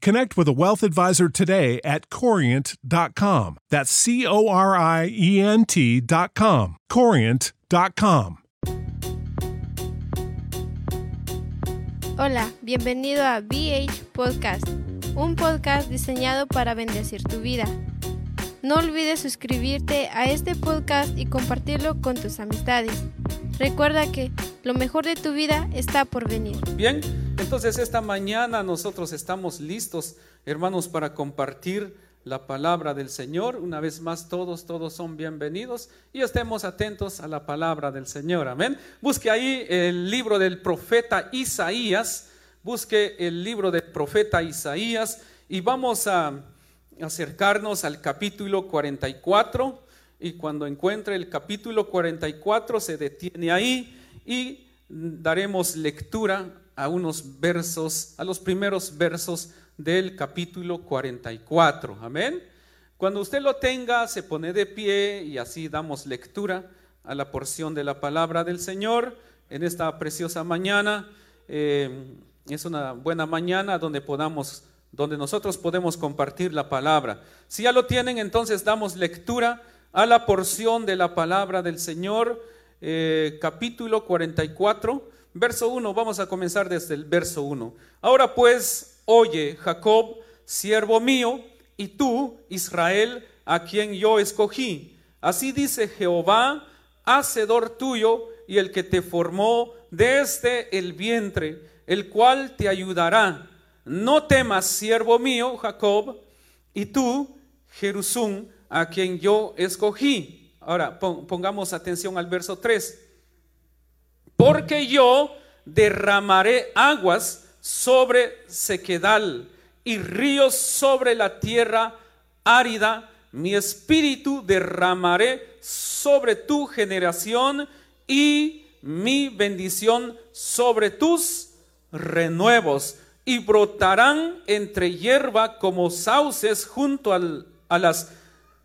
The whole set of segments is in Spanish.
connect with a wealth advisor today at corient.com. That's C O R I E N T.com. Corient.com. Hola, bienvenido a BH Podcast, un podcast diseñado para bendecir tu vida. No olvides suscribirte a este podcast y compartirlo con tus amistades. Recuerda que lo mejor de tu vida está por venir. Bien, entonces esta mañana nosotros estamos listos, hermanos, para compartir la palabra del Señor. Una vez más, todos, todos son bienvenidos y estemos atentos a la palabra del Señor. Amén. Busque ahí el libro del profeta Isaías. Busque el libro del profeta Isaías y vamos a acercarnos al capítulo 44. Y cuando encuentre el capítulo 44, se detiene ahí y daremos lectura a unos versos, a los primeros versos del capítulo 44. Amén. Cuando usted lo tenga, se pone de pie y así damos lectura a la porción de la palabra del Señor en esta preciosa mañana. Eh, es una buena mañana donde podamos, donde nosotros podemos compartir la palabra. Si ya lo tienen, entonces damos lectura a la porción de la palabra del Señor, eh, capítulo 44, verso 1. Vamos a comenzar desde el verso 1. Ahora pues, oye, Jacob, siervo mío, y tú, Israel, a quien yo escogí. Así dice Jehová, hacedor tuyo y el que te formó desde el vientre, el cual te ayudará. No temas, siervo mío, Jacob, y tú, Jerusún, a quien yo escogí. Ahora, pongamos atención al verso 3. Porque yo derramaré aguas sobre sequedal y ríos sobre la tierra árida. Mi espíritu derramaré sobre tu generación y mi bendición sobre tus renuevos. Y brotarán entre hierba como sauces junto a las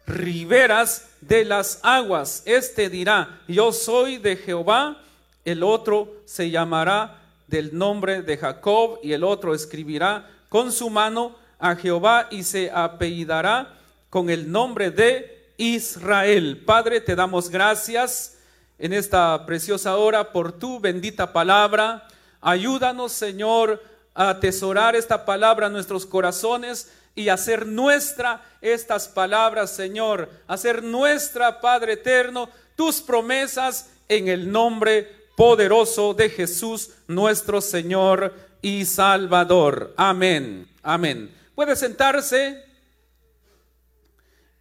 riberas de las aguas. Este dirá, yo soy de Jehová. El otro se llamará del nombre de Jacob y el otro escribirá con su mano a Jehová y se apellidará con el nombre de Israel. Padre, te damos gracias en esta preciosa hora por tu bendita palabra. Ayúdanos, Señor, a atesorar esta palabra en nuestros corazones y hacer nuestra estas palabras, Señor, hacer nuestra, Padre eterno, tus promesas en el nombre poderoso de Jesús nuestro Señor y Salvador. Amén. Amén. Puede sentarse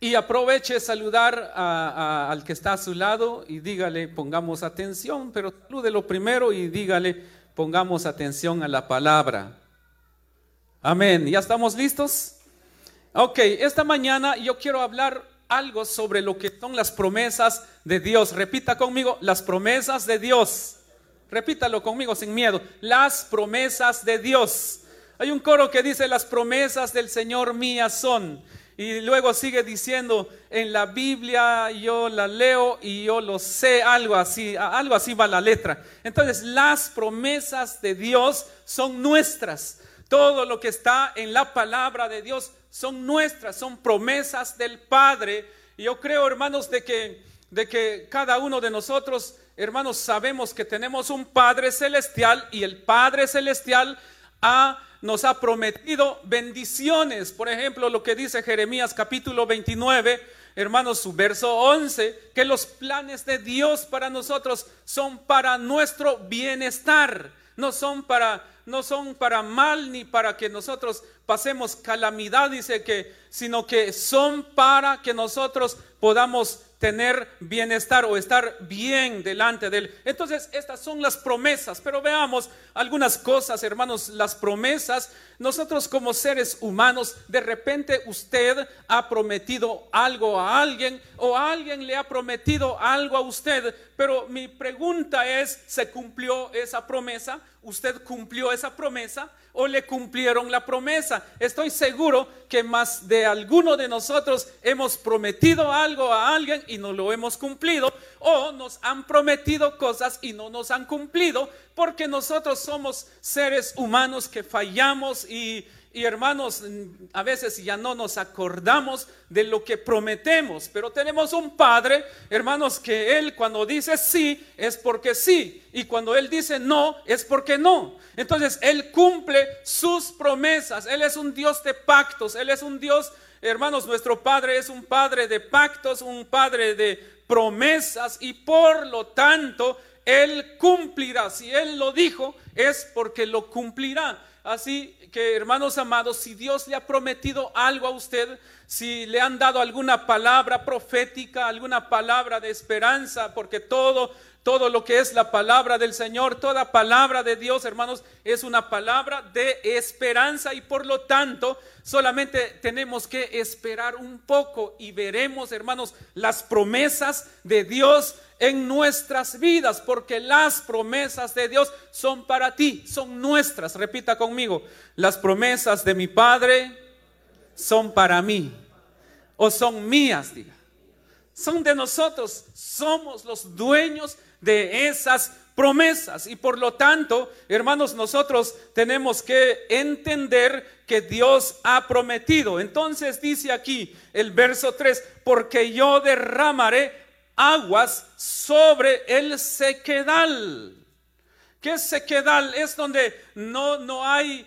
y aproveche saludar al que está a su lado y dígale, pongamos atención, pero salúdelo primero y dígale, pongamos atención a la palabra. Amén. ¿Ya estamos listos? Ok, esta mañana yo quiero hablar algo sobre lo que son las promesas de Dios. Repita conmigo, las promesas de Dios. Repítalo conmigo sin miedo. Las promesas de Dios. Hay un coro que dice, las promesas del Señor mías son. Y luego sigue diciendo, en la Biblia yo la leo y yo lo sé, algo así, algo así va la letra. Entonces las promesas de Dios son nuestras. Todo lo que está en la palabra de Dios son nuestras, son promesas del Padre. Y yo creo, hermanos, de que, de que cada uno de nosotros, hermanos, sabemos que tenemos un Padre celestial y el Padre celestial nos ha prometido bendiciones. Por ejemplo, lo que dice Jeremías capítulo 29, hermanos, su verso 11, que los planes de Dios para nosotros son para nuestro bienestar, no son para no son para mal ni para que nosotros pasemos calamidad, dice que, sino que son para que nosotros podamos tener bienestar o estar bien delante de Él. Entonces, estas son las promesas, pero veamos algunas cosas, hermanos, las promesas. Nosotros como seres humanos, de repente usted ha prometido algo a alguien o alguien le ha prometido algo a usted, pero mi pregunta es, ¿se cumplió esa promesa? ¿Usted cumplió esa promesa? O le cumplieron la promesa. Estoy seguro que más de alguno de nosotros hemos prometido algo a alguien y no lo hemos cumplido, o nos han prometido cosas y no nos han cumplido, porque nosotros somos seres humanos que fallamos y y hermanos, a veces ya no nos acordamos de lo que prometemos, pero tenemos un Padre, hermanos, que Él cuando dice sí es porque sí, y cuando Él dice no es porque no. Entonces Él cumple sus promesas, Él es un Dios de pactos, Él es un Dios, hermanos, nuestro Padre es un Padre de pactos, un Padre de promesas, y por lo tanto Él cumplirá. Si Él lo dijo, es porque lo cumplirá. Así que, hermanos amados, si Dios le ha prometido algo a usted, si le han dado alguna palabra profética, alguna palabra de esperanza, porque todo, todo lo que es la palabra del Señor, toda palabra de Dios, hermanos, es una palabra de esperanza y por lo tanto solamente tenemos que esperar un poco y veremos, hermanos, las promesas de Dios en nuestras vidas, porque las promesas de Dios son para ti, son nuestras. Repita conmigo, las promesas de mi Padre son para mí, o son mías, diga. Son de nosotros, somos los dueños de esas promesas. Y por lo tanto, hermanos, nosotros tenemos que entender que Dios ha prometido. Entonces dice aquí el verso 3, porque yo derramaré aguas sobre el sequedal. ¿Qué sequedal? Es donde no, no hay,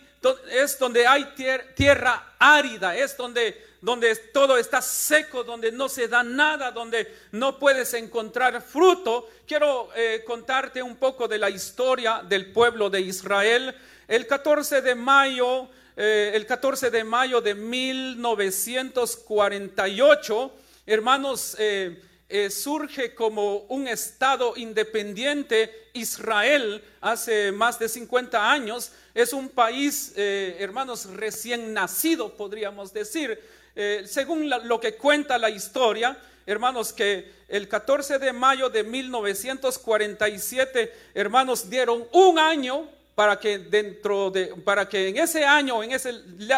es donde hay tierra árida, es donde, donde todo está seco, donde no se da nada, donde no puedes encontrar fruto. Quiero eh, contarte un poco de la historia del pueblo de Israel. El 14 de mayo, eh, el 14 de mayo de 1948, hermanos, eh, eh, surge como un Estado independiente, Israel, hace más de 50 años, es un país, eh, hermanos, recién nacido, podríamos decir. Eh, según lo que cuenta la historia, hermanos, que el 14 de mayo de 1947, hermanos, dieron un año para que dentro de, para que en ese año, en ese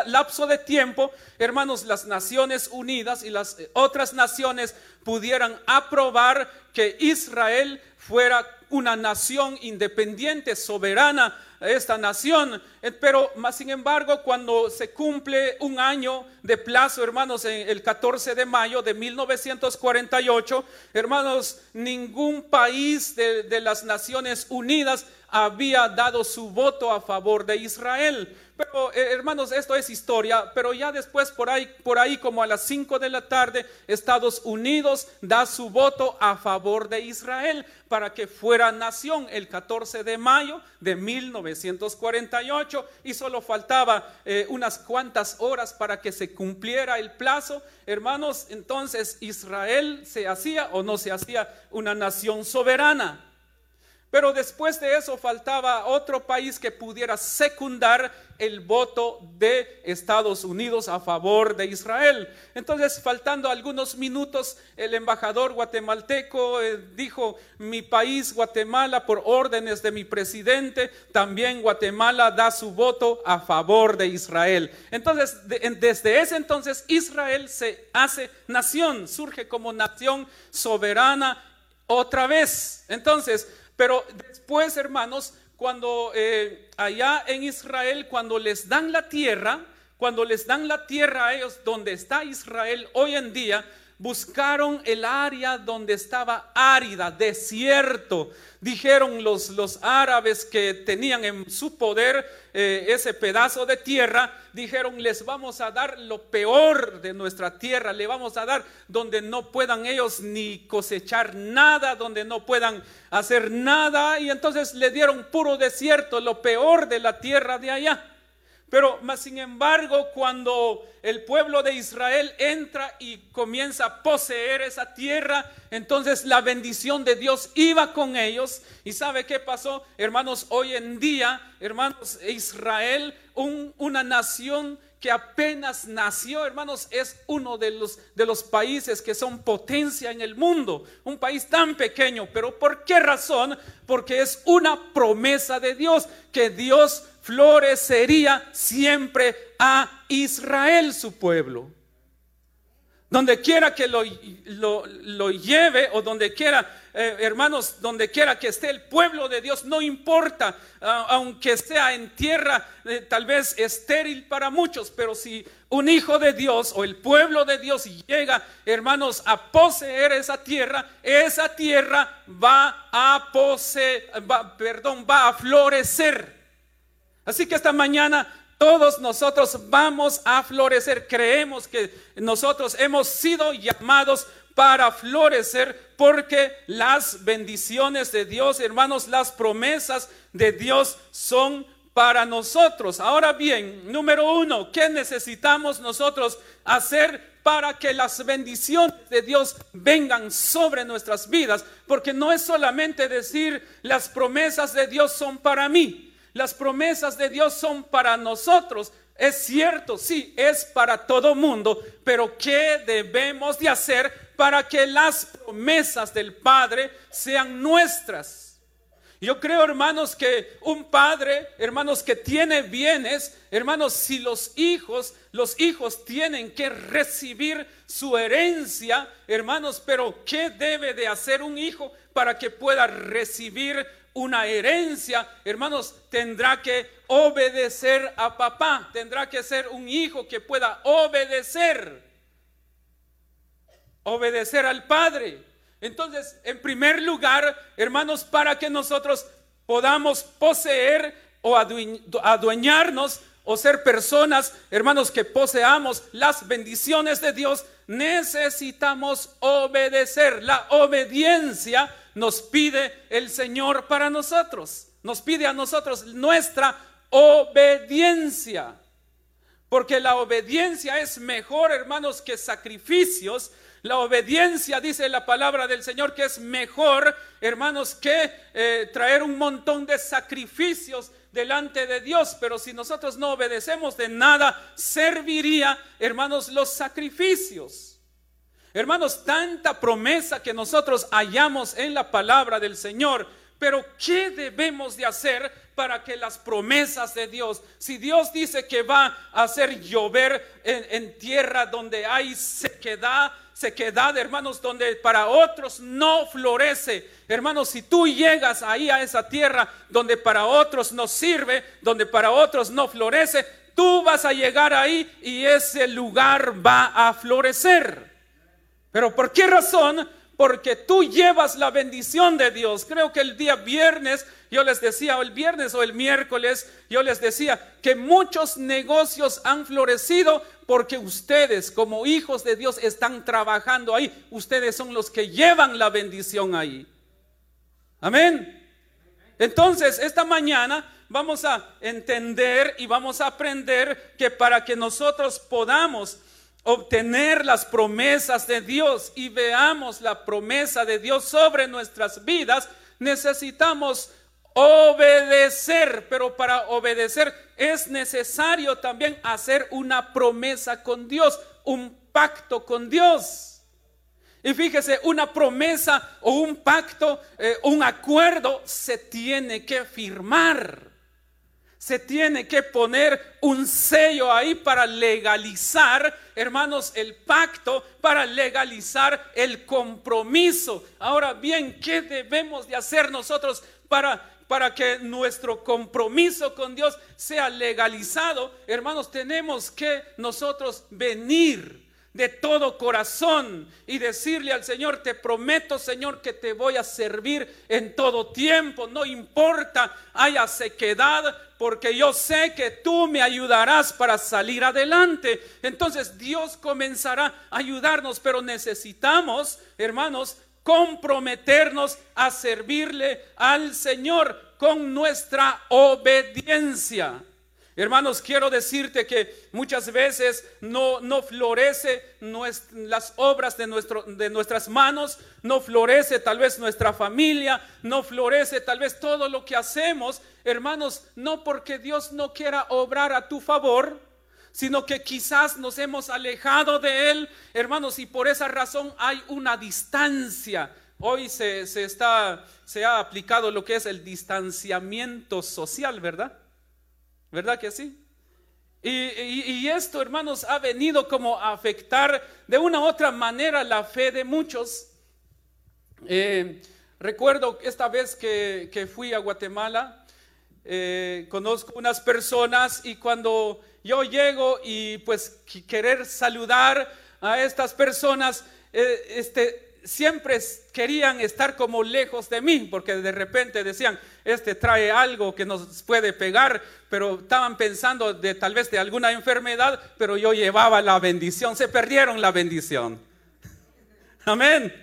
lapso de tiempo, hermanos, las Naciones Unidas y las otras naciones pudieran aprobar que Israel fuera una nación independiente, soberana, esta nación. Eh, pero, más sin embargo, cuando se cumple un año de plazo, hermanos, el 14 de mayo de 1948, hermanos, ningún país de, de las Naciones Unidas había dado su voto a favor de Israel. Pero eh, hermanos, esto es historia, pero ya después por ahí, por ahí como a las 5 de la tarde, Estados Unidos da su voto a favor de Israel para que fuera nación el 14 de mayo de 1948 y solo faltaba eh, unas cuantas horas para que se cumpliera el plazo. Hermanos, entonces Israel se hacía o no se hacía una nación soberana. Pero después de eso faltaba otro país que pudiera secundar el voto de Estados Unidos a favor de Israel. Entonces, faltando algunos minutos, el embajador guatemalteco eh, dijo, mi país, Guatemala, por órdenes de mi presidente, también Guatemala da su voto a favor de Israel. Entonces, desde ese entonces, Israel se hace nación, surge como nación soberana otra vez. Entonces, pero después, hermanos, cuando eh, allá en Israel, cuando les dan la tierra, cuando les dan la tierra a ellos donde está Israel hoy en día, buscaron el área donde estaba árida, desierto. Dijeron los, los árabes que tenían en su poder eh, ese pedazo de tierra, dijeron, les vamos a dar lo peor de nuestra tierra, le vamos a dar donde no puedan ellos ni cosechar nada, donde no puedan hacer nada. Y entonces le dieron puro desierto, lo peor de la tierra de allá. Pero más sin embargo, cuando el pueblo de Israel entra y comienza a poseer esa tierra, entonces la bendición de Dios iba con ellos. ¿Y sabe qué pasó? Hermanos, hoy en día, hermanos, Israel, una nación que apenas nació, hermanos, es uno de los, de los países que son potencia en el mundo. Un país tan pequeño, pero ¿por qué razón? Porque es una promesa de Dios, que Dios florecería siempre a Israel, su pueblo. Donde quiera que lo, lleve o donde quiera, eh, hermanos, donde quiera que esté el pueblo de Dios, no importa, aunque sea en tierra eh, tal vez estéril para muchos, pero si un hijo de Dios o el pueblo de Dios llega, hermanos, a poseer esa tierra, esa tierra va a poseer, perdón, va a florecer. Así que esta mañana todos nosotros vamos a florecer. Creemos que nosotros hemos sido llamados para florecer porque las bendiciones de Dios, hermanos, las promesas de Dios son para nosotros. Ahora bien, número uno, ¿qué necesitamos nosotros hacer para que las bendiciones de Dios vengan sobre nuestras vidas? Porque no es solamente decir las promesas de Dios son para mí. Las promesas de Dios son para nosotros. Es cierto, sí, es para todo mundo, pero ¿qué debemos de hacer para que las promesas del Padre sean nuestras? Yo creo, hermanos, que un padre, hermanos, que tiene bienes, hermanos, si los hijos, los hijos tienen que recibir su herencia, hermanos, pero ¿qué debe de hacer un hijo para que pueda recibir una herencia, hermanos, tendrá que obedecer a papá, tendrá que ser un hijo que pueda obedecer, obedecer al padre. Entonces, en primer lugar, hermanos, para que nosotros podamos poseer o adueñarnos o ser personas, hermanos, que poseamos las bendiciones de Dios, necesitamos obedecer. La obediencia nos pide el Señor para nosotros. Nos pide a nosotros nuestra obediencia. Porque la obediencia es mejor, hermanos, que sacrificios. La obediencia, dice la palabra del Señor, que es mejor, hermanos, que eh, traer un montón de sacrificios delante de Dios. Pero si nosotros no obedecemos, de nada serviría, hermanos, los sacrificios. Hermanos, tanta promesa que nosotros hallamos en la palabra del Señor, pero ¿qué debemos de hacer para que las promesas de Dios, si Dios dice que va a hacer llover en, tierra donde hay sequedad, sequedad, hermanos, donde para otros no florece. Hermanos, si tú llegas ahí a esa tierra donde para otros no sirve, donde para otros no florece, tú vas a llegar ahí y ese lugar va a florecer. Pero ¿por qué razón? Porque tú llevas la bendición de Dios. Creo que el día viernes, yo les decía, o el viernes o el miércoles, yo les decía que muchos negocios han florecido porque ustedes como hijos de Dios están trabajando ahí. Ustedes son los que llevan la bendición ahí. Amén. Entonces, esta mañana vamos a entender y vamos a aprender que para que nosotros podamos obtener las promesas de Dios y veamos la promesa de Dios sobre nuestras vidas, necesitamos obedecer, pero para obedecer es necesario también hacer una promesa con Dios, un pacto con Dios. Y fíjese, una promesa o un pacto, eh, un acuerdo se tiene que firmar. Se tiene que poner un sello ahí para legalizar, hermanos, el pacto, para legalizar el compromiso. Ahora bien, ¿qué debemos de hacer nosotros para para que nuestro compromiso con Dios sea legalizado, hermanos, tenemos que nosotros venir de todo corazón y decirle al Señor, te prometo Señor que te voy a servir en todo tiempo, no importa haya sequedad, porque yo sé que tú me ayudarás para salir adelante. Entonces Dios comenzará a ayudarnos, pero necesitamos, hermanos, comprometernos a servirle al Señor con nuestra obediencia. Hermanos, quiero decirte que muchas veces no, no florece las obras de, nuestro, de nuestras manos, no florece tal vez nuestra familia, no florece tal vez todo lo que hacemos, hermanos, no porque Dios no quiera obrar a tu favor, sino que quizás nos hemos alejado de Él, hermanos, y por esa razón hay una distancia. Hoy se, está, se ha aplicado lo que es el distanciamiento social, ¿verdad? ¿Verdad que sí? Y, esto, hermanos, ha venido como a afectar de una u otra manera la fe de muchos. Eh, recuerdo esta vez que, fui a Guatemala, eh, conozco unas personas y cuando yo llego y pues querer saludar a estas personas, eh, este, siempre querían estar como lejos de mí, porque de repente decían, este trae algo que nos puede pegar, pero estaban pensando de tal vez de alguna enfermedad, pero yo llevaba la bendición, se perdieron la bendición. Amén.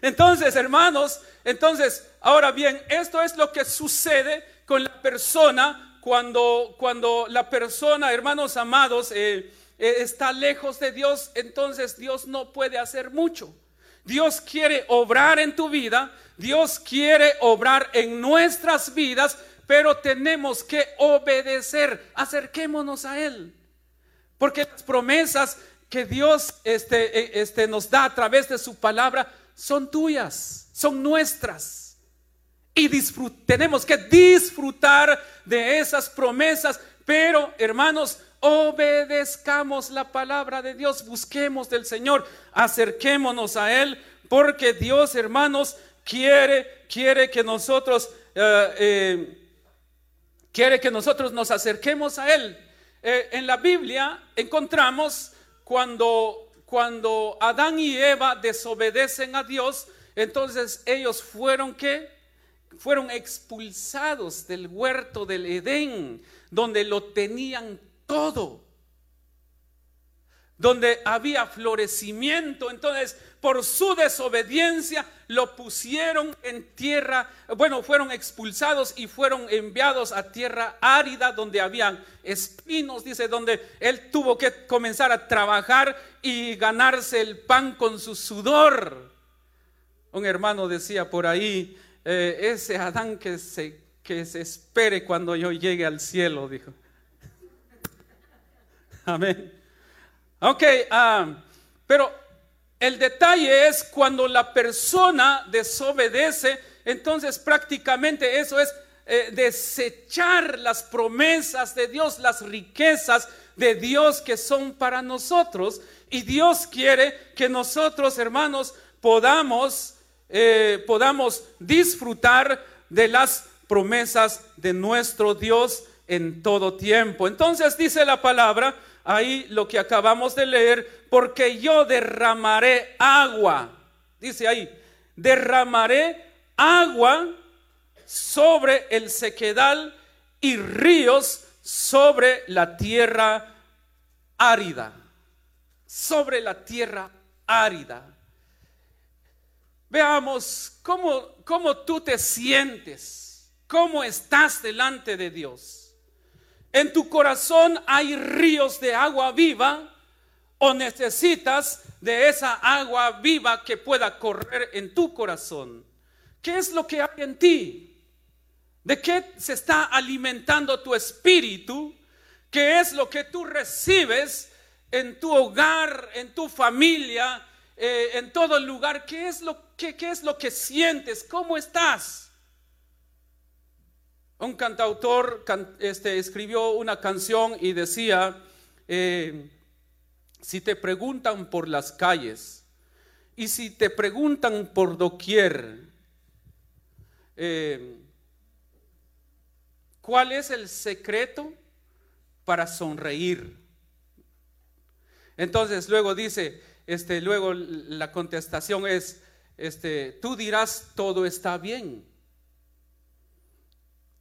Entonces, hermanos, entonces, ahora bien, esto es lo que sucede con la persona cuando, cuando la persona, hermanos amados, eh, eh, está lejos de Dios, entonces Dios no puede hacer mucho. Dios quiere obrar en tu vida, Dios quiere obrar en nuestras vidas, pero tenemos que obedecer. Acerquémonos a Él. Porque las promesas que Dios este, e, este, nos da a través de su palabra son tuyas, son nuestras. Y tenemos que disfrutar de esas promesas. Pero, hermanos, obedezcamos la palabra de Dios, busquemos del Señor, acerquémonos a Él, porque Dios, hermanos, quiere, quiere que nosotros, eh, eh, quiere que nosotros nos acerquemos a Él. Eh, en la Biblia encontramos cuando, cuando Adán y Eva desobedecen a Dios, entonces ellos fueron que fueron expulsados del huerto del Edén, donde lo tenían todo. Donde había florecimiento. Entonces, por su desobediencia, lo pusieron en tierra, bueno, fueron expulsados y fueron enviados a tierra árida donde habían espinos, dice, donde él tuvo que comenzar a trabajar y ganarse el pan con su sudor. Un hermano decía por ahí, eh, ese Adán que se, que se espere cuando yo llegue al cielo, dijo. Amén. Ok, ah, pero el detalle es cuando la persona desobedece, entonces prácticamente eso es eh, desechar las promesas de Dios, las riquezas de Dios que son para nosotros. Y Dios quiere que nosotros, hermanos, podamos, eh, podamos disfrutar de las promesas de nuestro Dios en todo tiempo. Entonces dice la palabra, ahí lo que acabamos de leer, porque yo derramaré agua, dice ahí, derramaré agua sobre el sequedal y ríos sobre la tierra árida, sobre la tierra árida. Veamos cómo, cómo tú te sientes, cómo estás delante de Dios. En tu corazón hay ríos de agua viva o necesitas de esa agua viva que pueda correr en tu corazón. ¿Qué es lo que hay en ti? ¿De qué se está alimentando tu espíritu? ¿Qué es lo que tú recibes en tu hogar, en tu familia, eh, en todo lugar? ¿Qué es, lo, qué, ¿Qué es lo que sientes? ¿Cómo estás? Un cantautor este, escribió una canción y decía, eh, si te preguntan por las calles y si te preguntan por doquier, eh, ¿cuál es el secreto para sonreír? Entonces luego dice, este, luego la contestación es, este, tú dirás todo está bien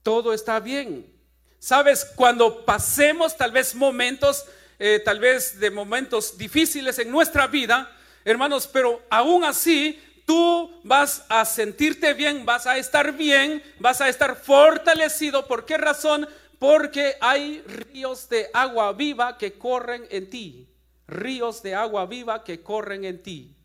todo está bien. Sabes, cuando pasemos tal vez momentos, eh, tal vez de momentos difíciles en nuestra vida, hermanos, pero aún así tú vas a sentirte bien, vas a estar bien, vas a estar fortalecido. ¿Por qué razón? Porque hay ríos de agua viva que corren en ti. Ríos de agua viva que corren en ti.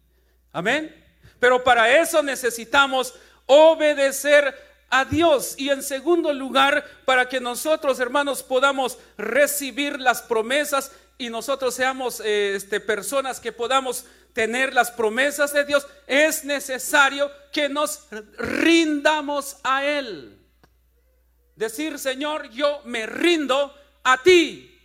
Amén. Pero para eso necesitamos obedecer a Dios y en segundo lugar para que nosotros hermanos podamos recibir las promesas y nosotros seamos eh, este, personas que podamos tener las promesas de Dios, es necesario que nos rindamos a Él. Decir, Señor, yo me rindo a ti.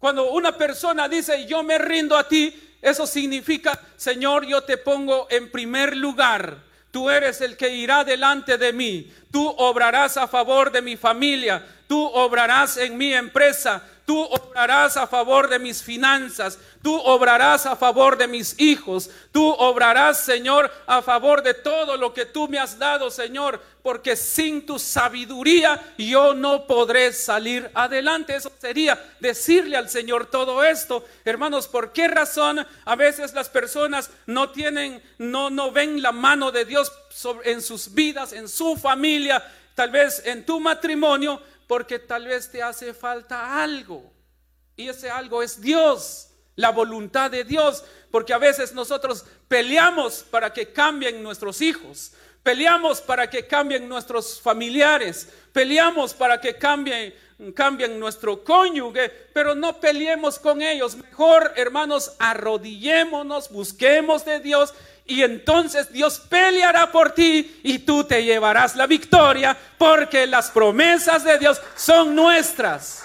Cuando una persona dice, yo me rindo a ti, eso significa, Señor, yo te pongo en primer lugar. Tú eres el que irá delante de mí. Tú obrarás a favor de mi familia. Tú obrarás en mi empresa. Tú obrarás a favor de mis finanzas. Tú obrarás a favor de mis hijos. Tú obrarás, Señor, a favor de todo lo que tú me has dado, Señor. Porque sin tu sabiduría yo no podré salir adelante. Eso sería decirle al Señor todo esto. Hermanos, ¿por qué razón a veces las personas no tienen, no, no ven la mano de Dios en sus vidas, en su familia, tal vez en tu matrimonio? porque tal vez te hace falta algo. Y ese algo es Dios, la voluntad de Dios, porque a veces nosotros peleamos para que cambien nuestros hijos, peleamos para que cambien nuestros familiares, peleamos para que cambien cambien nuestro cónyuge, pero no peleemos con ellos. Mejor, hermanos, arrodillémonos, busquemos de Dios y entonces Dios peleará por ti y tú te llevarás la victoria porque las promesas de Dios son nuestras.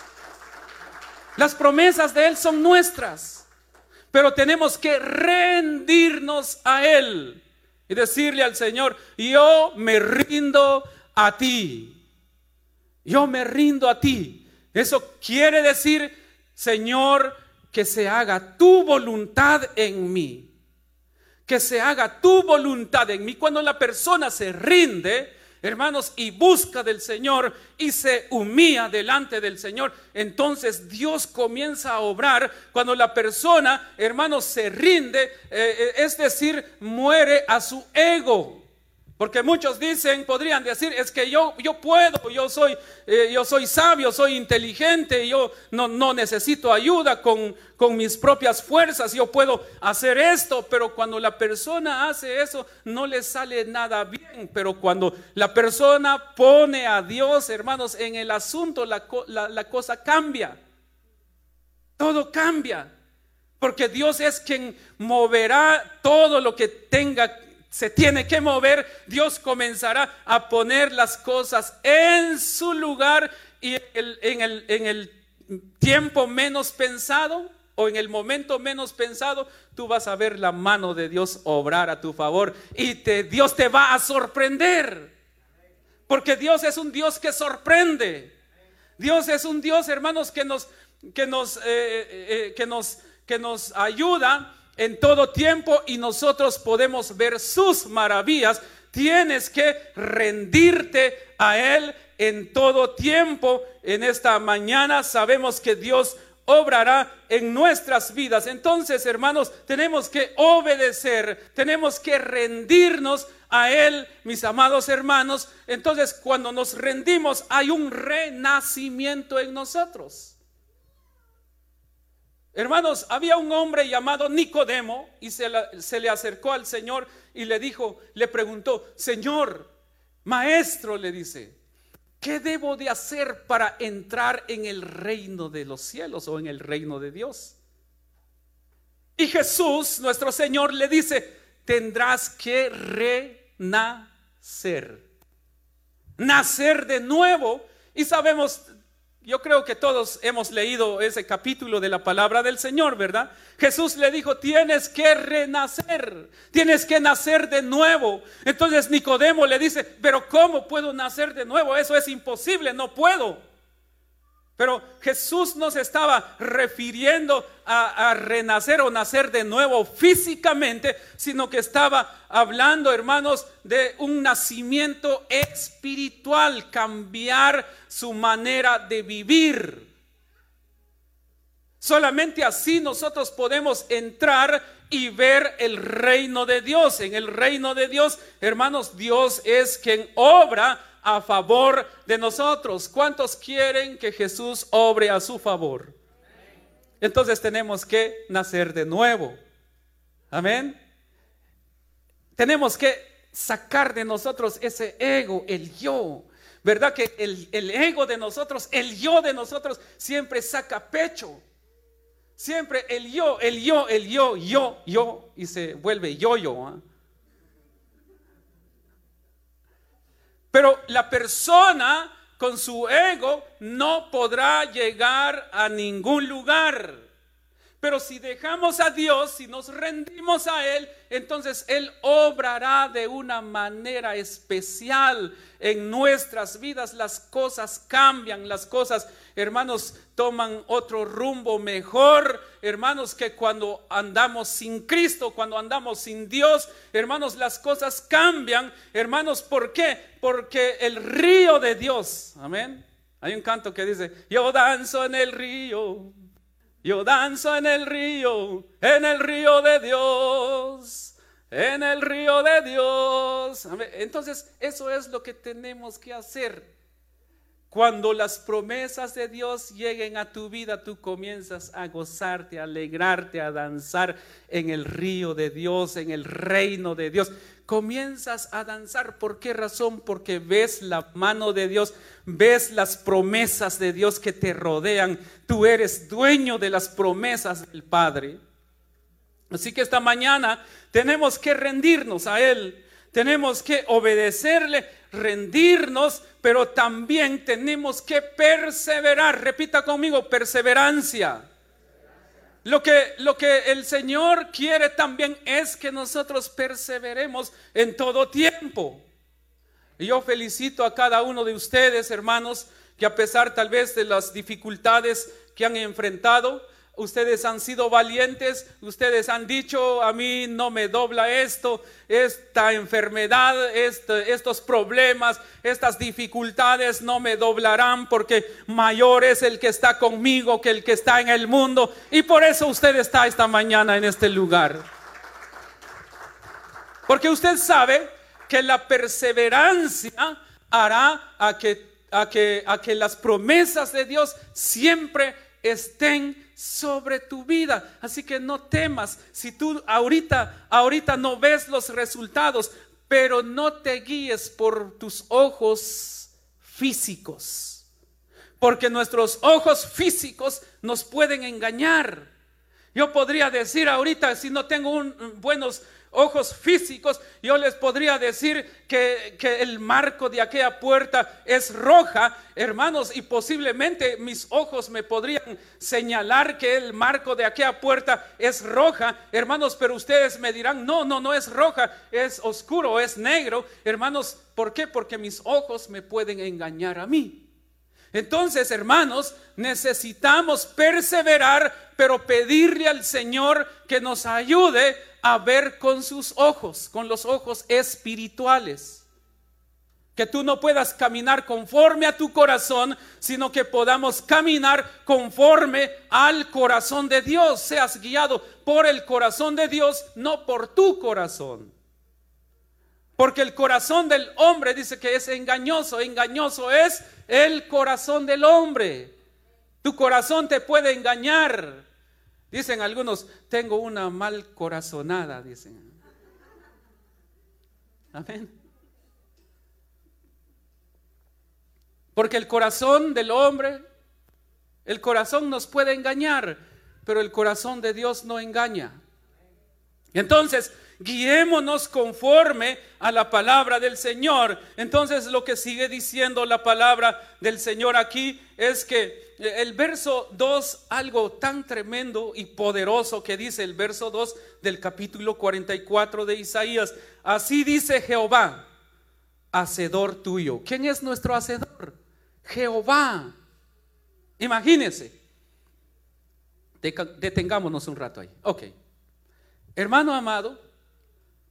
Las promesas de Él son nuestras. Pero tenemos que rendirnos a Él y decirle al Señor, yo me rindo a ti. Yo me rindo a ti. Eso quiere decir, Señor, que se haga tu voluntad en mí que se haga tu voluntad en mí. Cuando la persona se rinde, hermanos, y busca del Señor y se humilla delante del Señor, entonces Dios comienza a obrar. Cuando la persona, hermanos, se rinde, eh, eh, es decir, muere a su ego. Porque muchos dicen, podrían decir, es que yo, yo puedo, yo soy, eh, yo soy sabio, soy inteligente, yo no, necesito ayuda con, con, mis propias fuerzas, yo puedo hacer esto, pero cuando la persona hace eso no le sale nada bien, pero cuando la persona pone a Dios, hermanos, en el asunto, la, la, la cosa cambia, todo cambia. Porque Dios es quien moverá todo lo que tenga se tiene que mover, Dios comenzará a poner las cosas en su lugar y en el, en el, tiempo menos pensado o en el momento menos pensado, tú vas a ver la mano de Dios obrar a tu favor y te, Dios te va a sorprender. Porque Dios es un Dios que sorprende. Dios es un Dios, hermanos, que nos, que nos, eh, eh, eh, que nos, que nos ayuda en todo tiempo y nosotros podemos ver sus maravillas. Tienes que rendirte a Él en todo tiempo. En esta mañana sabemos que Dios obrará en nuestras vidas. Entonces, hermanos, tenemos que obedecer, tenemos que rendirnos a Él, mis amados hermanos. Entonces, cuando nos rendimos, hay un renacimiento en nosotros. Hermanos, había un hombre llamado Nicodemo y se, se, le acercó al Señor y le dijo, le preguntó, Señor, maestro, le dice, ¿qué debo de hacer para entrar en el reino de los cielos o en el reino de Dios? Y Jesús, nuestro Señor, le dice, tendrás que renacer, nacer de nuevo. Y sabemos yo creo que todos hemos leído ese capítulo de la palabra del Señor, ¿verdad? Jesús le dijo, tienes que renacer, tienes que nacer de nuevo. Entonces Nicodemo le dice, pero ¿cómo puedo nacer de nuevo? Eso es imposible, no puedo. Pero Jesús no se estaba refiriendo a, renacer o nacer de nuevo físicamente, sino que estaba hablando, hermanos, de un nacimiento espiritual, cambiar su manera de vivir. Solamente así nosotros podemos entrar y ver el reino de Dios. En el reino de Dios, hermanos, Dios es quien obra a favor de nosotros. ¿Cuántos quieren que Jesús obre a su favor? Entonces tenemos que nacer de nuevo. Amén. Tenemos que sacar de nosotros ese ego, el yo. ¿Verdad que el, ego de nosotros, el yo de nosotros siempre saca pecho? Siempre el yo, el yo, el yo, yo, yo, y se vuelve yo-yo. ¿ah? Pero la persona con su ego no podrá llegar a ningún lugar. Pero si dejamos a Dios, si nos rendimos a Él, entonces Él obrará de una manera especial en nuestras vidas. Las cosas cambian, las cosas, hermanos, toman otro rumbo mejor, hermanos, que cuando andamos sin Cristo, cuando andamos sin Dios, hermanos, las cosas cambian. Hermanos, ¿por qué? Porque el río de Dios, amén. Hay un canto que dice, yo danzo en el río yo danzo en el río, en el río de Dios, en el río de Dios. Entonces, eso es lo que tenemos que hacer. Cuando las promesas de Dios lleguen a tu vida, tú comienzas a gozarte, a alegrarte, a danzar en el río de Dios, en el reino de Dios comienzas a danzar. ¿Por qué razón? Porque ves la mano de Dios, ves las promesas de Dios que te rodean. Tú eres dueño de las promesas del Padre. Así que esta mañana tenemos que rendirnos a Él, tenemos que obedecerle, rendirnos, pero también tenemos que perseverar. Repita conmigo, perseverancia. Lo que, lo que el Señor quiere también es que nosotros perseveremos en todo tiempo. Y yo felicito a cada uno de ustedes, hermanos, que a pesar tal vez de las dificultades que han enfrentado, ustedes han sido valientes, ustedes han dicho, a mí no me dobla esto, esta enfermedad, este, estos problemas, estas dificultades no me doblarán porque mayor es el que está conmigo que el que está en el mundo. Y por eso usted está esta mañana en este lugar. Porque usted sabe que la perseverancia hará a que, a que, a que las promesas de Dios siempre estén sobre tu vida. Así que no temas si tú ahorita, ahorita no ves los resultados, pero no te guíes por tus ojos físicos. Porque nuestros ojos físicos nos pueden engañar. Yo podría decir ahorita, si no tengo un, buenos ojos físicos, yo les podría decir que, el marco de aquella puerta es roja, hermanos, y posiblemente mis ojos me podrían señalar que el marco de aquella puerta es roja, hermanos, pero ustedes me dirán, no, no, no es roja, es oscuro, es negro, hermanos, ¿por qué? Porque mis ojos me pueden engañar a mí. Entonces, hermanos, necesitamos perseverar, pero pedirle al Señor que nos ayude a ver con sus ojos, con los ojos espirituales. Que tú no puedas caminar conforme a tu corazón, sino que podamos caminar conforme al corazón de Dios. Seas guiado por el corazón de Dios, no por tu corazón. Porque el corazón del hombre dice que es engañoso. Engañoso es el corazón del hombre. Tu corazón te puede engañar. Dicen algunos, tengo una mal corazonada, dicen. Amén. Porque el corazón del hombre, el corazón nos puede engañar, pero el corazón de Dios no engaña. Entonces, guiémonos conforme a la palabra del Señor. Entonces, lo que sigue diciendo la palabra del Señor aquí es que el verso 2, algo tan tremendo y poderoso que dice el verso 2 del capítulo 44 de Isaías. Así dice Jehová, hacedor tuyo. ¿Quién es nuestro hacedor? Jehová. Imagínense. Detengámonos un rato ahí. Ok. Hermano amado,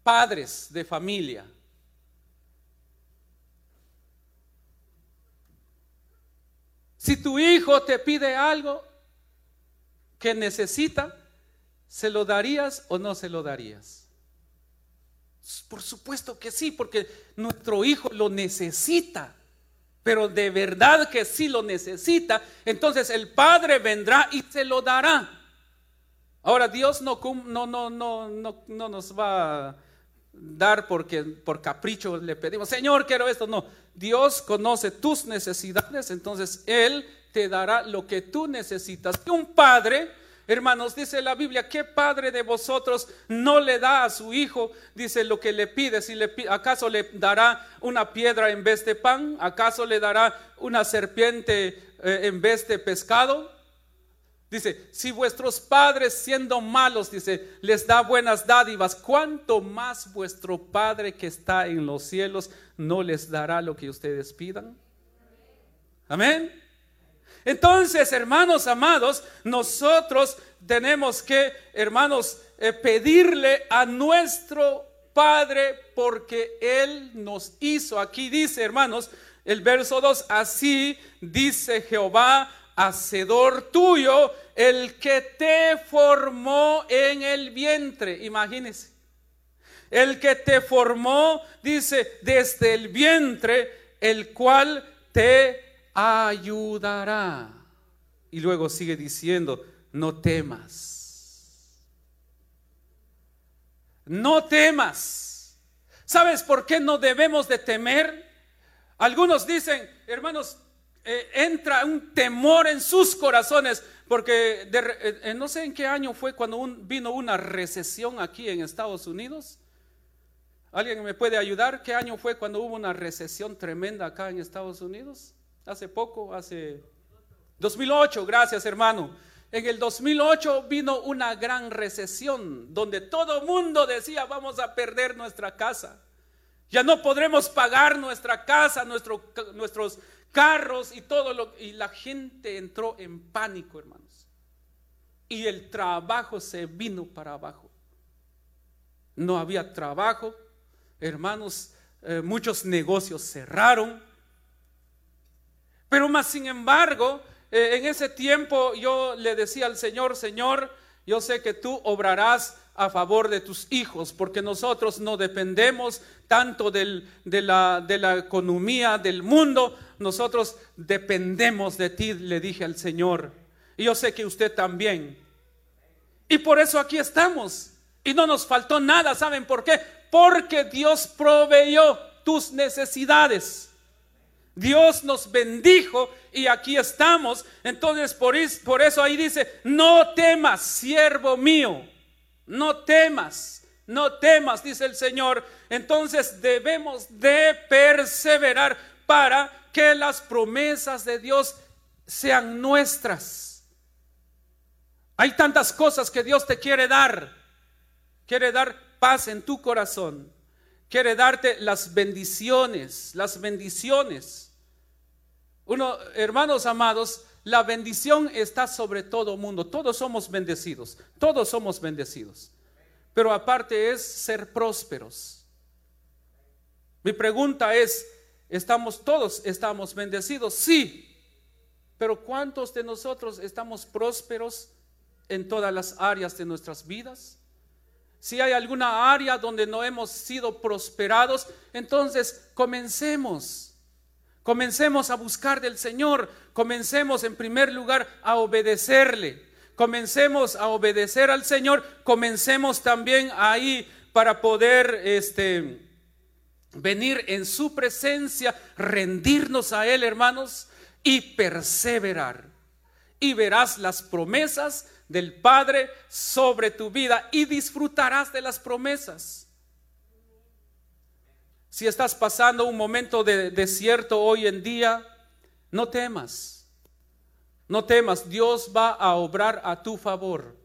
padres de familia. Si tu hijo te pide algo que necesita, ¿se lo darías o no se lo darías? Por supuesto que sí, porque nuestro hijo lo necesita pero de verdad que sí lo necesita, entonces el Padre vendrá y se lo dará. Ahora Dios no, no, no, no, no, no nos va dar porque por capricho le pedimos, Señor, quiero esto. No, Dios conoce tus necesidades, entonces Él te dará lo que tú necesitas. Un padre Hermanos, dice la Biblia, ¿qué padre de vosotros no le da a su hijo, dice lo que le pide? Si le, ¿Acaso le dará una piedra en vez de pan? ¿Acaso le dará una serpiente eh, en vez de pescado? Dice, si vuestros padres siendo malos, dice, les da buenas dádivas, ¿cuánto más vuestro Padre que está en los cielos no les dará lo que ustedes pidan? Amén. Entonces, hermanos amados, nosotros tenemos que, hermanos, eh, pedirle a nuestro Padre porque Él nos hizo. Aquí dice, hermanos, el verso 2, así dice Jehová, hacedor tuyo, el que te formó en el vientre. Imagínese. El que te formó, dice, desde el vientre, el cual te ayudará. Y luego sigue diciendo, no temas. No temas. ¿Sabes por qué no debemos de temer? Algunos dicen, hermanos, eh, entra un temor en sus corazones, porque eh, eh, no sé en qué año fue cuando vino una recesión aquí en Estados Unidos. ¿Alguien me puede ayudar? ¿Qué año fue cuando hubo una recesión tremenda acá en Estados Unidos? hace poco, hace 2008, gracias hermano. En el 2008 vino una gran recesión donde todo mundo decía vamos a perder nuestra casa. Ya no podremos pagar nuestra casa, nuestros carros y todo lo y la gente entró en pánico, hermanos. Y el trabajo se vino para abajo. No había trabajo, hermanos, eh, muchos negocios cerraron pero más sin embargo, eh, en ese tiempo yo le decía al Señor, Señor, yo sé que tú obrarás a favor de tus hijos, porque nosotros no dependemos tanto de, la, de la economía del mundo, nosotros dependemos de ti, le dije al Señor. Y yo sé que usted también. Y por eso aquí estamos. Y no nos faltó nada, ¿saben por qué? Porque Dios proveyó tus necesidades. Dios nos bendijo y aquí estamos. Entonces por, eso ahí dice, no temas, siervo mío, no temas. No temas, dice el Señor. Entonces debemos de perseverar para que las promesas de Dios sean nuestras. Hay tantas cosas que Dios te quiere dar. Quiere dar paz en tu corazón. Quiere darte las bendiciones, las bendiciones. Uno, hermanos amados, la bendición está sobre todo mundo. Todos somos bendecidos. Todos somos bendecidos. Pero aparte es ser prósperos. Mi pregunta es, ¿estamos todos estamos bendecidos? Sí. Pero ¿cuántos de nosotros estamos prósperos en todas las áreas de nuestras vidas? Si hay alguna área donde no hemos sido prosperados, entonces comencemos Comencemos a buscar del Señor, comencemos en primer lugar a obedecerle, comencemos a obedecer al Señor, comencemos también ahí para poder este, venir en su presencia, rendirnos a Él, hermanos, y perseverar. Y verás las promesas del Padre sobre tu vida y disfrutarás de las promesas. Si estás pasando un momento de desierto hoy en día, no temas. No temas, Dios va a obrar a tu favor.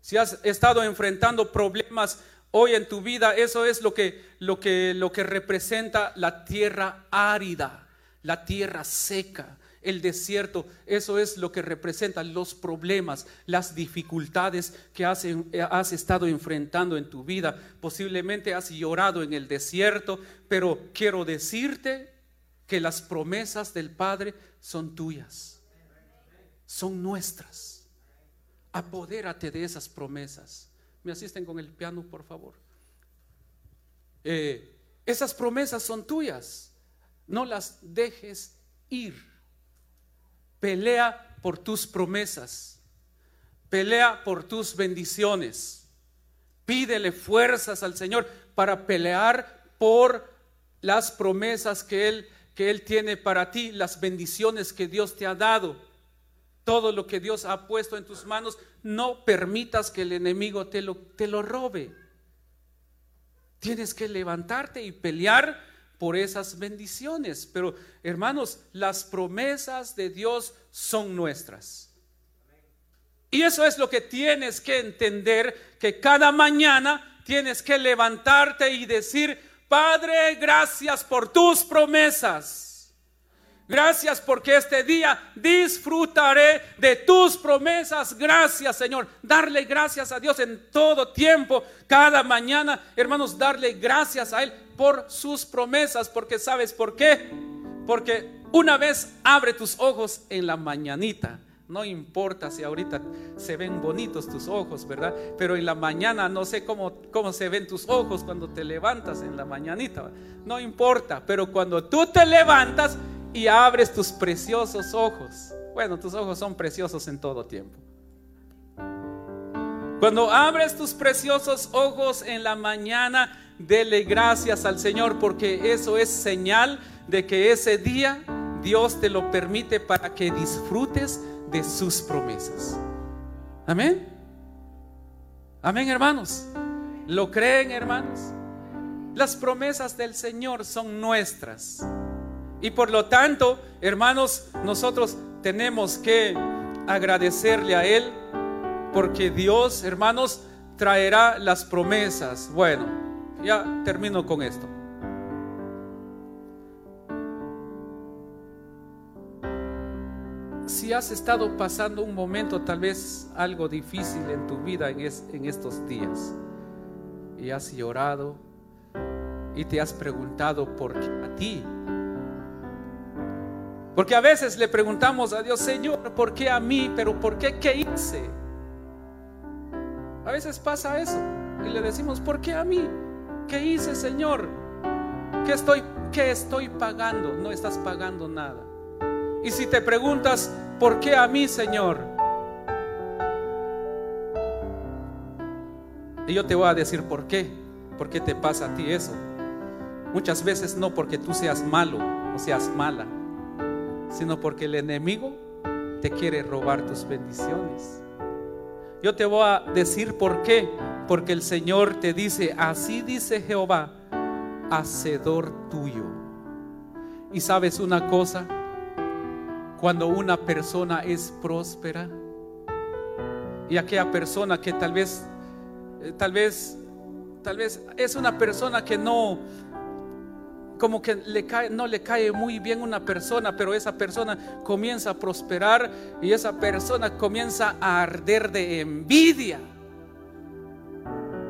Si has estado enfrentando problemas hoy en tu vida, eso es lo que, lo que, lo que representa la tierra árida, la tierra seca, el desierto. Eso es lo que representa los problemas, las dificultades que has, has estado enfrentando en tu vida. Posiblemente has llorado en el desierto, pero quiero decirte que las promesas del Padre son tuyas, son nuestras. Apodérate de esas promesas. ¿Me asisten con el piano, por favor? Eh, esas promesas son tuyas. No las dejes ir. Pelea por tus promesas. Pelea por tus bendiciones. Pídele fuerzas al Señor para pelear por las promesas que Él, que Él tiene para ti, las bendiciones que Dios te ha dado todo lo que Dios ha puesto en tus manos, no permitas que el enemigo te lo, te lo robe. Tienes que levantarte y pelear por esas bendiciones. Pero hermanos, las promesas de Dios son nuestras. Y eso es lo que tienes que entender, que cada mañana tienes que levantarte y decir, Padre, gracias por tus promesas. Gracias porque este día disfrutaré de tus promesas. Gracias Señor. Darle gracias a Dios en todo tiempo, cada mañana. Hermanos, darle gracias a Él por sus promesas. Porque sabes por qué. Porque una vez abre tus ojos en la mañanita. No importa si ahorita se ven bonitos tus ojos, ¿verdad? Pero en la mañana no sé cómo, cómo se ven tus ojos cuando te levantas en la mañanita. No importa, pero cuando tú te levantas, y abres tus preciosos ojos. Bueno, tus ojos son preciosos en todo tiempo. Cuando abres tus preciosos ojos en la mañana, dele gracias al Señor porque eso es señal de que ese día Dios te lo permite para que disfrutes de sus promesas. Amén. Amén, hermanos. ¿Lo creen, hermanos? Las promesas del Señor son nuestras. Y por lo tanto, hermanos, nosotros tenemos que agradecerle a Él porque Dios, hermanos, traerá las promesas. Bueno, ya termino con esto. Si has estado pasando un momento tal vez algo difícil en tu vida en, en estos días y has llorado y te has preguntado por qué a ti porque a veces le preguntamos a Dios, Señor, ¿por qué a mí? Pero ¿por qué qué hice? A veces pasa eso y le decimos, ¿por qué a mí? ¿Qué hice, Señor? ¿Qué estoy, qué estoy pagando? No estás pagando nada. Y si te preguntas, ¿por qué a mí, Señor? Y yo te voy a decir por qué. ¿Por qué te pasa a ti eso? Muchas veces no porque tú seas malo o seas mala sino porque el enemigo te quiere robar tus bendiciones. Yo te voy a decir por qué. Porque el Señor te dice, así dice Jehová, hacedor tuyo. Y sabes una cosa, cuando una persona es próspera, y aquella persona que tal vez, eh, tal vez, tal vez es una persona que no, como que no le cae muy bien una persona, pero esa persona comienza a prosperar y esa persona comienza a arder de envidia.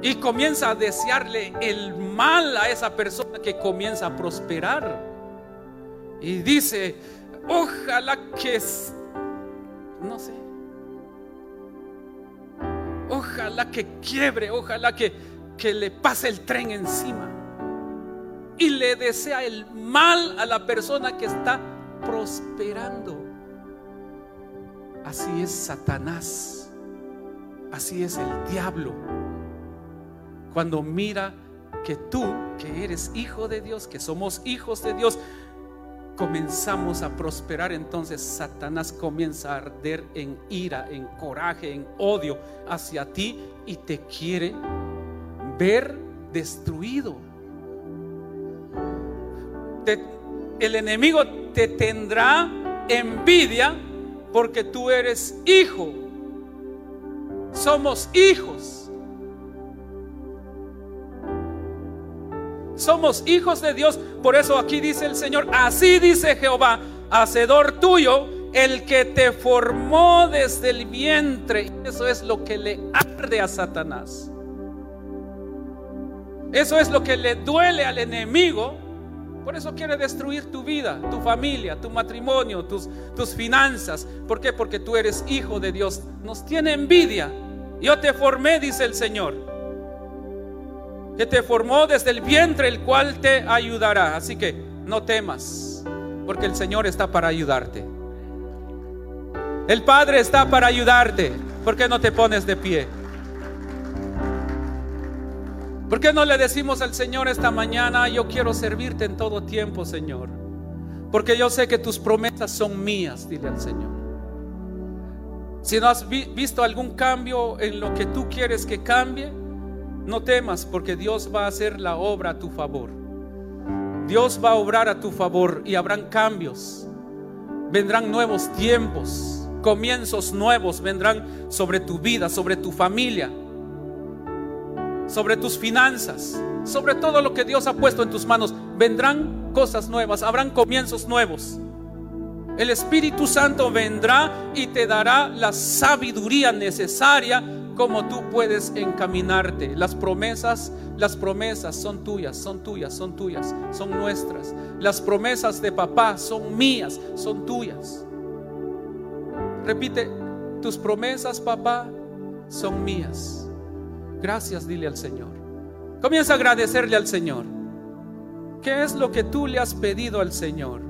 Y comienza a desearle el mal a esa persona que comienza a prosperar. Y dice, ojalá que, no sé, ojalá que quiebre, ojalá que le pase el tren encima y le desea el mal a la persona que está prosperando. Así es Satanás. Así es el diablo. Cuando mira que tú, que eres hijo de Dios, que somos hijos de Dios, comenzamos a prosperar, entonces Satanás comienza a arder en ira, en coraje, en odio hacia ti y te quiere ver destruido. El enemigo te tendrá envidia porque tú eres hijo. Somos hijos. Somos hijos de Dios. Por eso aquí dice el Señor, así dice Jehová, hacedor tuyo, el que te formó desde el vientre. Eso es lo que le arde a Satanás. Eso es lo que le duele al enemigo. Por eso quiere destruir tu vida, tu familia, tu matrimonio, tus, tus finanzas. ¿Por qué? Porque tú eres hijo de Dios. Nos tiene envidia. Yo te formé, dice el Señor. Que te formó desde el vientre, el cual te ayudará. Así que no temas, porque el Señor está para ayudarte. El Padre está para ayudarte. ¿Por qué no te pones de pie? ¿Por qué no le decimos al Señor esta mañana, yo quiero servirte en todo tiempo, Señor? Porque yo sé que tus promesas son mías, dile al Señor. Si no has visto algún cambio en lo que tú quieres que cambie, no temas porque Dios va a hacer la obra a tu favor. Dios va a obrar a tu favor y habrán cambios. Vendrán nuevos tiempos, comienzos nuevos vendrán sobre tu vida, sobre tu familia sobre tus finanzas, sobre todo lo que Dios ha puesto en tus manos. Vendrán cosas nuevas, habrán comienzos nuevos. El Espíritu Santo vendrá y te dará la sabiduría necesaria como tú puedes encaminarte. Las promesas, las promesas son tuyas, son tuyas, son tuyas, son nuestras. Las promesas de papá son mías, son tuyas. Repite, tus promesas, papá, son mías. Gracias, dile al Señor. Comienza a agradecerle al Señor. ¿Qué es lo que tú le has pedido al Señor?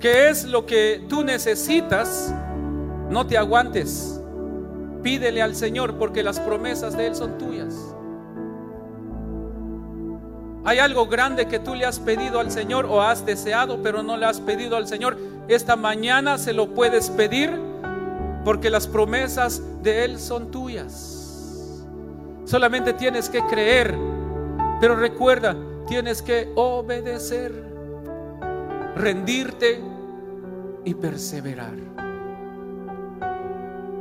¿Qué es lo que tú necesitas? No te aguantes. Pídele al Señor porque las promesas de Él son tuyas. Hay algo grande que tú le has pedido al Señor o has deseado, pero no le has pedido al Señor. Esta mañana se lo puedes pedir porque las promesas de Él son tuyas. Solamente tienes que creer. Pero recuerda, tienes que obedecer, rendirte y perseverar.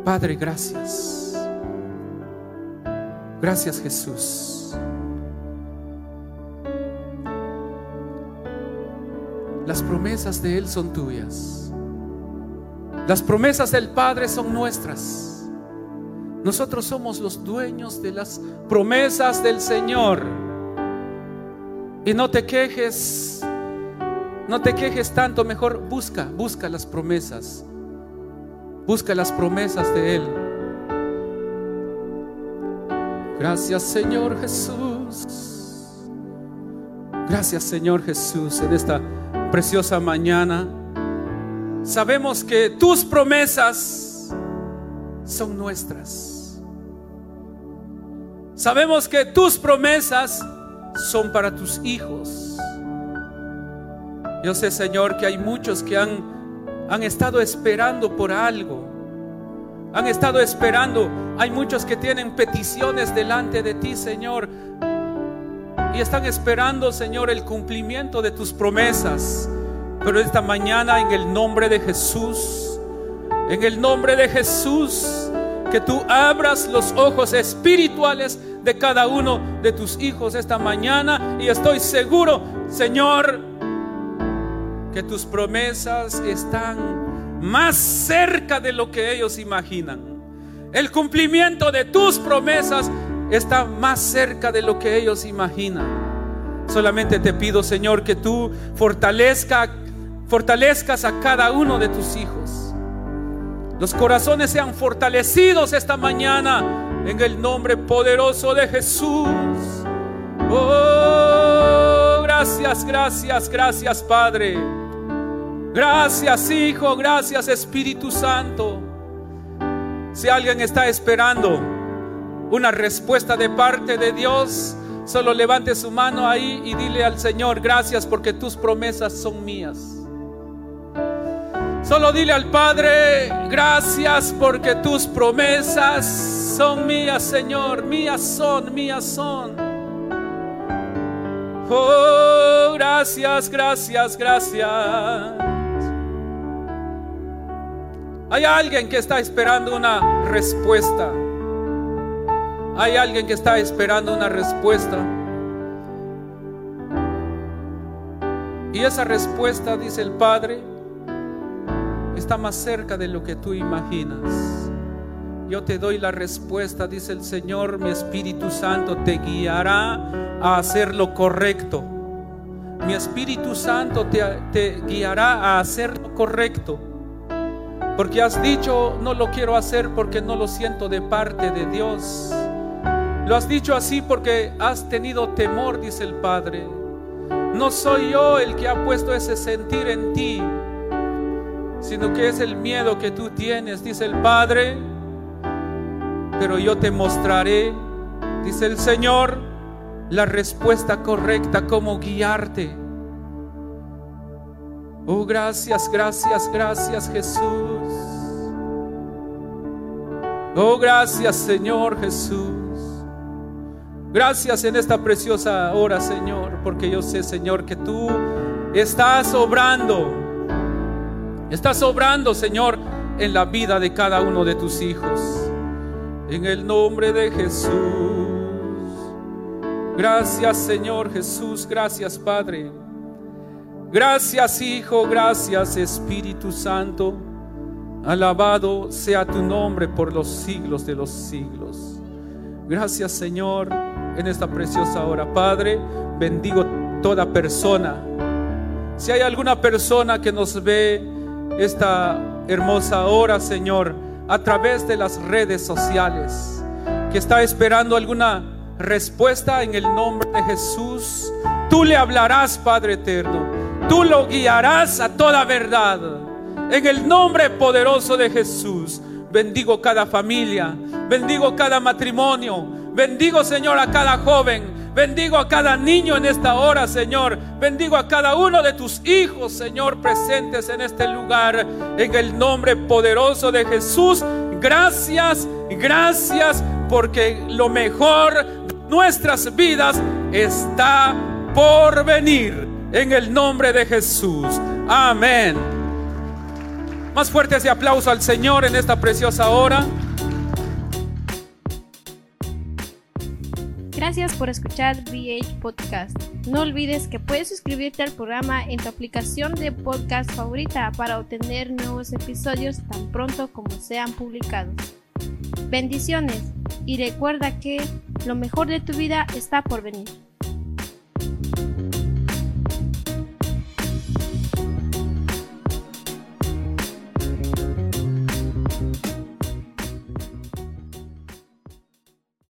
Padre, gracias. Gracias Jesús. Las promesas de Él son tuyas. Las promesas del Padre son nuestras. Nosotros somos los dueños de las promesas del Señor. Y no te quejes, no te quejes tanto, mejor busca, busca las promesas. Busca las promesas de Él. Gracias Señor Jesús. Gracias Señor Jesús en esta preciosa mañana. Sabemos que tus promesas son nuestras. Sabemos que tus promesas son para tus hijos. Yo sé, Señor, que hay muchos que han, han estado esperando por algo. Han estado esperando. Hay muchos que tienen peticiones delante de ti, Señor. Y están esperando, Señor, el cumplimiento de tus promesas. Pero esta mañana, en el nombre de Jesús, en el nombre de Jesús, que tú abras los ojos espirituales de cada uno de tus hijos esta mañana y estoy seguro, Señor, que tus promesas están más cerca de lo que ellos imaginan. El cumplimiento de tus promesas está más cerca de lo que ellos imaginan. Solamente te pido, Señor, que tú fortalezca, fortalezcas a cada uno de tus hijos los corazones sean fortalecidos esta mañana en el nombre poderoso de Jesús. Oh, gracias, gracias, gracias Padre. Gracias Hijo, gracias Espíritu Santo. Si alguien está esperando una respuesta de parte de Dios, solo levante su mano ahí y dile al Señor, gracias porque tus promesas son mías. Solo dile al Padre, gracias porque tus promesas son mías, Señor, mías son, mías son. Oh, gracias, gracias, gracias. Hay alguien que está esperando una respuesta. Hay alguien que está esperando una respuesta. Y esa respuesta, dice el Padre, está más cerca de lo que tú imaginas. Yo te doy la respuesta, dice el Señor, mi Espíritu Santo te guiará a hacer lo correcto. Mi Espíritu Santo te, te guiará a hacer lo correcto. Porque has dicho, no lo quiero hacer porque no lo siento de parte de Dios. Lo has dicho así porque has tenido temor, dice el Padre. No soy yo el que ha puesto ese sentir en ti, sino que es el miedo que tú tienes, dice el Padre. Pero yo te mostraré, dice el Señor, la respuesta correcta, cómo guiarte. Oh, gracias, gracias, gracias Jesús. Oh, gracias Señor Jesús. Gracias en esta preciosa hora, Señor, porque yo sé, Señor, que tú estás obrando. Estás obrando, Señor, en la vida de cada uno de tus hijos. En el nombre de Jesús. Gracias, Señor Jesús. Gracias, Padre. Gracias Hijo, gracias Espíritu Santo. Alabado sea tu nombre por los siglos de los siglos. Gracias Señor en esta preciosa hora. Padre, bendigo toda persona. Si hay alguna persona que nos ve esta hermosa hora, Señor, a través de las redes sociales, que está esperando alguna respuesta en el nombre de Jesús, tú le hablarás, Padre eterno Tú lo guiarás a toda verdad. En el nombre poderoso de Jesús, bendigo cada familia, bendigo cada matrimonio, bendigo Señor a cada joven, bendigo a cada niño en esta hora, Señor, bendigo a cada uno de tus hijos, Señor, presentes en este lugar, en el nombre poderoso de Jesús. Gracias, gracias, porque lo mejor de nuestras vidas está por venir en el nombre de Jesús. Amén. Más fuerte ese aplauso al Señor en esta preciosa hora. Gracias por escuchar VH Podcast. No olvides que puedes suscribirte al programa en tu aplicación de podcast favorita para obtener nuevos episodios tan pronto como sean publicados. Bendiciones y recuerda que lo mejor de tu vida está por venir.